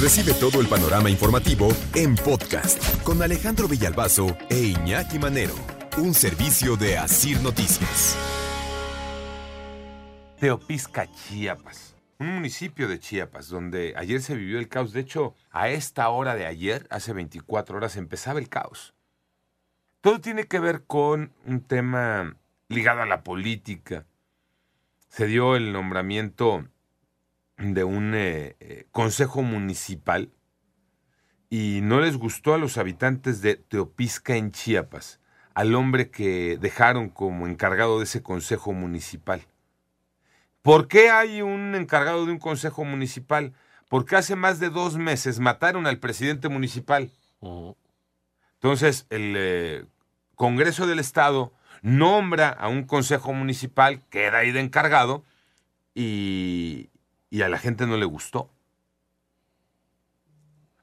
Recibe todo el panorama informativo en podcast con Alejandro Villalbazo e Iñaki Manero, un servicio de Asir Noticias. Teopisca, Chiapas, un municipio de Chiapas donde ayer se vivió el caos. De hecho, a esta hora de ayer, hace 24 horas, empezaba el caos. Todo tiene que ver con un tema ligado a la política. Se dio el nombramiento de un eh, eh, consejo municipal y no les gustó a los habitantes de Teopisca en Chiapas, al hombre que dejaron como encargado de ese consejo municipal. ¿Por qué hay un encargado de un consejo municipal? Porque hace más de dos meses mataron al presidente municipal. Entonces, el eh, Congreso del Estado nombra a un consejo municipal, queda ahí de encargado, y, y a la gente no le gustó.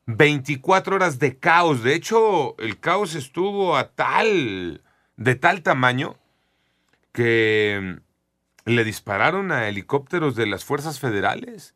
24 horas de caos. De hecho, el caos estuvo a tal, de tal tamaño que le dispararon a helicópteros de las fuerzas federales.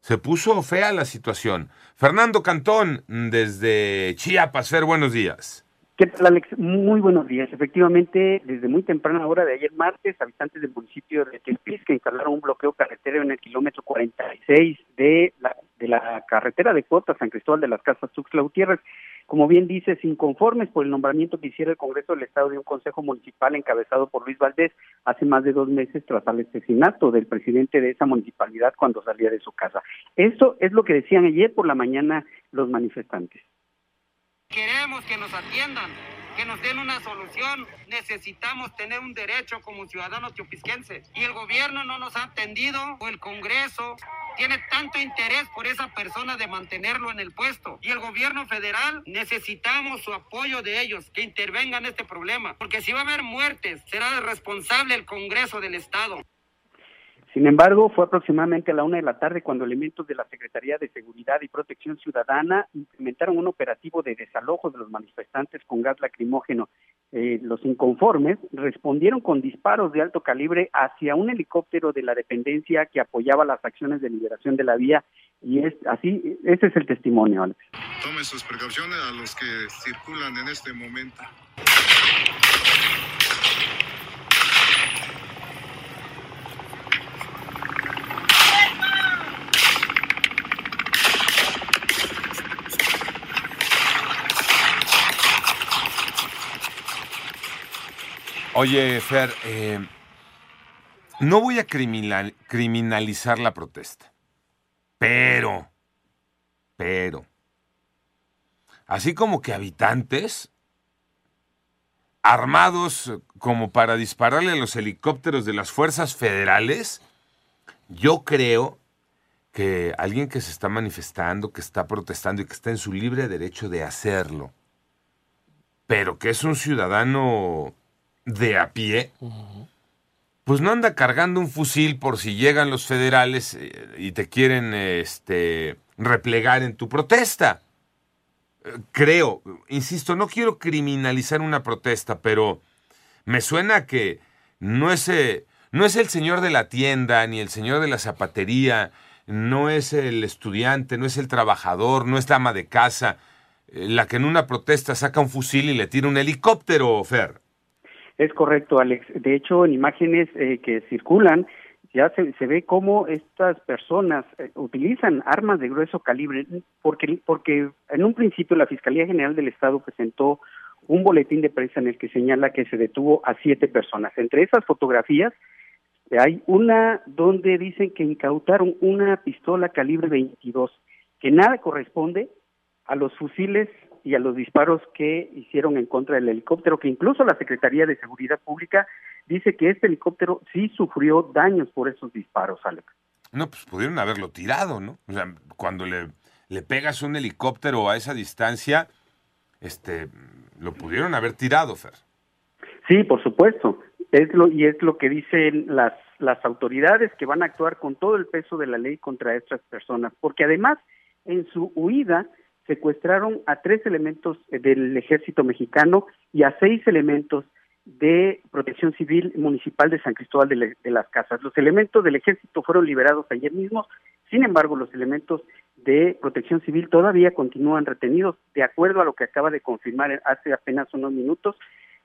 Se puso fea la situación. Fernando Cantón, desde Chiapas. Fer, buenos días. ¿Qué tal, Alex? Muy buenos días. Efectivamente, desde muy temprana hora de ayer martes, habitantes del municipio de Telpis que instalaron un bloqueo carretero en el kilómetro 46 de la, de la carretera de Cota San Cristóbal de las Casas Tuxtla Gutiérrez. Como bien dices, inconformes por el nombramiento que hiciera el Congreso del Estado de un Consejo Municipal encabezado por Luis Valdés hace más de dos meses tras el asesinato del presidente de esa municipalidad cuando salía de su casa. Eso es lo que decían ayer por la mañana los manifestantes. Queremos que nos atiendan, que nos den una solución. Necesitamos tener un derecho como ciudadanos tiopisquenses. Y el gobierno no nos ha atendido, o el Congreso tiene tanto interés por esa persona de mantenerlo en el puesto. Y el gobierno federal necesitamos su apoyo de ellos, que intervengan en este problema. Porque si va a haber muertes, será responsable el Congreso del Estado. Sin embargo, fue aproximadamente a la una de la tarde cuando elementos de la Secretaría de Seguridad y Protección Ciudadana implementaron un operativo de desalojo de los manifestantes con gas lacrimógeno. Eh, los inconformes respondieron con disparos de alto calibre hacia un helicóptero de la dependencia que apoyaba las acciones de liberación de la vía y es así, ese es el testimonio. Alex. Tome sus precauciones a los que circulan en este momento. Oye, Fer, eh, no voy a criminalizar la protesta, pero, pero, así como que habitantes armados como para dispararle a los helicópteros de las fuerzas federales, yo creo que alguien que se está manifestando, que está protestando y que está en su libre derecho de hacerlo, pero que es un ciudadano de a pie, pues no anda cargando un fusil por si llegan los federales eh, y te quieren este, replegar en tu protesta. Eh, creo, insisto, no quiero criminalizar una protesta, pero me suena que no es, eh, no es el señor de la tienda, ni el señor de la zapatería, no es el estudiante, no es el trabajador, no es la ama de casa, la que en una protesta saca un fusil y le tira un helicóptero, Fer. Es correcto, Alex. De hecho, en imágenes eh, que circulan, ya se, se, ve cómo estas personas eh, utilizan armas de grueso calibre, porque, porque en un principio la Fiscalía General del Estado presentó un boletín de prensa en el que señala que se detuvo a siete personas. Entre esas fotografías hay una donde dicen que incautaron una pistola calibre 22, que nada corresponde a los fusiles y a los disparos que hicieron en contra del helicóptero, que incluso la Secretaría de Seguridad Pública dice que este helicóptero sí sufrió daños por esos disparos, Alex. No, pues pudieron haberlo tirado, ¿no? O sea, cuando le, le pegas un helicóptero a esa distancia, este, lo pudieron haber tirado, Fer. Sí, por supuesto. Es lo, y es lo que dicen las, las autoridades que van a actuar con todo el peso de la ley contra estas personas, porque además en su huida secuestraron a tres elementos del ejército mexicano y a seis elementos de protección civil municipal de San Cristóbal de, las Casas. Los elementos del ejército fueron liberados ayer mismo, sin embargo los elementos de Protección Civil todavía continúan retenidos, de acuerdo a lo que acaba de confirmar hace apenas unos minutos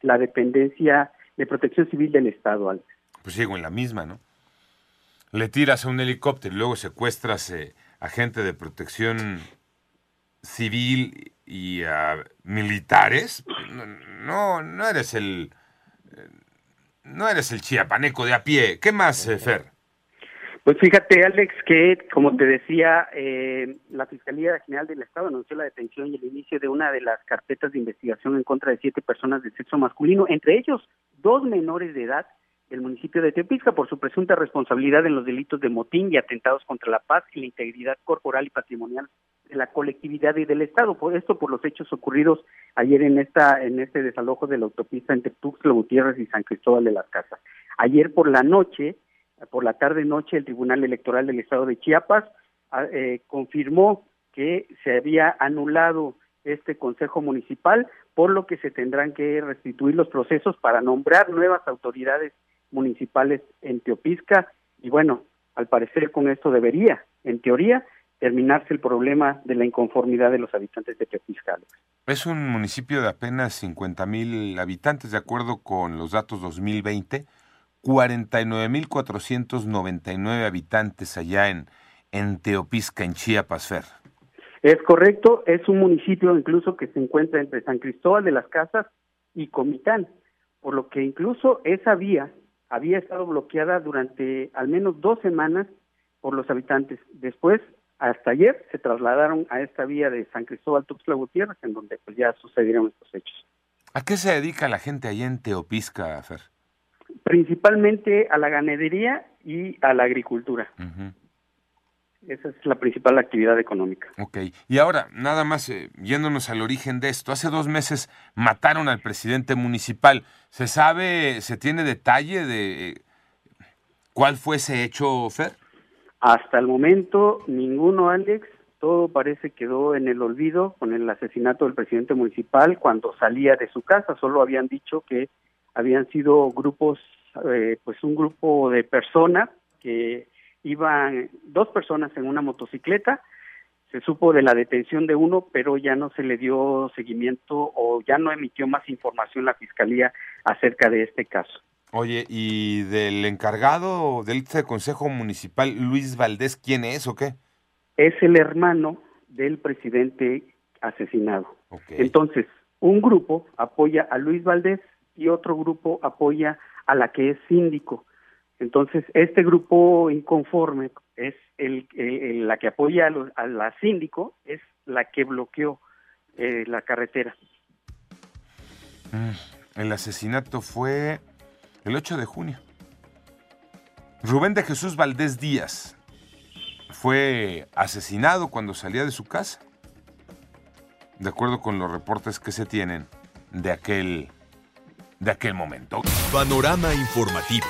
la dependencia de Protección Civil del Estado. Pues sigo en la misma, ¿no? Le tiras a un helicóptero y luego secuestras eh, a gente de protección civil y a militares. No, no eres el. Eh, no eres el chiapaneco de a pie. ¿Qué más, eh, Fer? Pues fíjate, Alex, que como te decía, eh, la Fiscalía General del Estado anunció la detención y el inicio de una de las carpetas de investigación en contra de siete personas de sexo masculino, entre ellos dos menores de edad del municipio de Tepisca por su presunta responsabilidad en los delitos de motín y atentados contra la paz y la integridad corporal y patrimonial de la colectividad y del Estado. Por esto, por los hechos ocurridos ayer en esta en este desalojo de la autopista entre Tuxtla Gutiérrez y San Cristóbal de las Casas. Ayer por la noche por la tarde-noche el Tribunal Electoral del Estado de Chiapas ah, eh, confirmó que se había anulado este Consejo Municipal, por lo que se tendrán que restituir los procesos para nombrar nuevas autoridades municipales en Teopisca y bueno, al parecer con esto debería, en teoría, terminarse el problema de la inconformidad de los habitantes de Teopisca. Es un municipio de apenas 50 mil habitantes, de acuerdo con los datos 2020 49.499 habitantes allá en, en Teopisca, en Chiapas, Fer. Es correcto, es un municipio incluso que se encuentra entre San Cristóbal de las Casas y Comitán, por lo que incluso esa vía había estado bloqueada durante al menos dos semanas por los habitantes. Después, hasta ayer, se trasladaron a esta vía de San Cristóbal Tuxtla Gutiérrez, en donde pues ya sucedieron estos hechos. ¿A qué se dedica la gente allá en Teopisca, Fer? Principalmente a la ganadería y a la agricultura. Esa es la principal actividad económica. Ok, y ahora, nada más eh, yéndonos al origen de esto, hace dos meses mataron al presidente municipal. ¿Se sabe, se tiene detalle de eh, cuál fue ese hecho, Fer? Hasta el momento, ninguno, Alex. Todo parece quedó en el olvido con el asesinato del presidente municipal cuando salía de su casa. Solo habían dicho que habían sido grupos, eh, pues un grupo de personas que iban, dos personas en una motocicleta, se supo de la detención de uno, pero ya no se le dio seguimiento o ya no emitió más información la fiscalía acerca de este caso. Oye, ¿y del encargado del Consejo Municipal, Luis Valdés, quién es o qué? Es el hermano del presidente asesinado. Entonces, un grupo apoya a Luis Valdés y otro grupo apoya a la que es síndico. Entonces, este grupo inconforme es el, la que apoya a, la síndico, es la que bloqueó eh, la carretera. Mm, el asesinato fue el 8 de junio. Rubén de Jesús Valdés Díaz fue asesinado cuando salía de su casa, de acuerdo con los reportes que se tienen de aquel de aquel momento. Panorama informativo.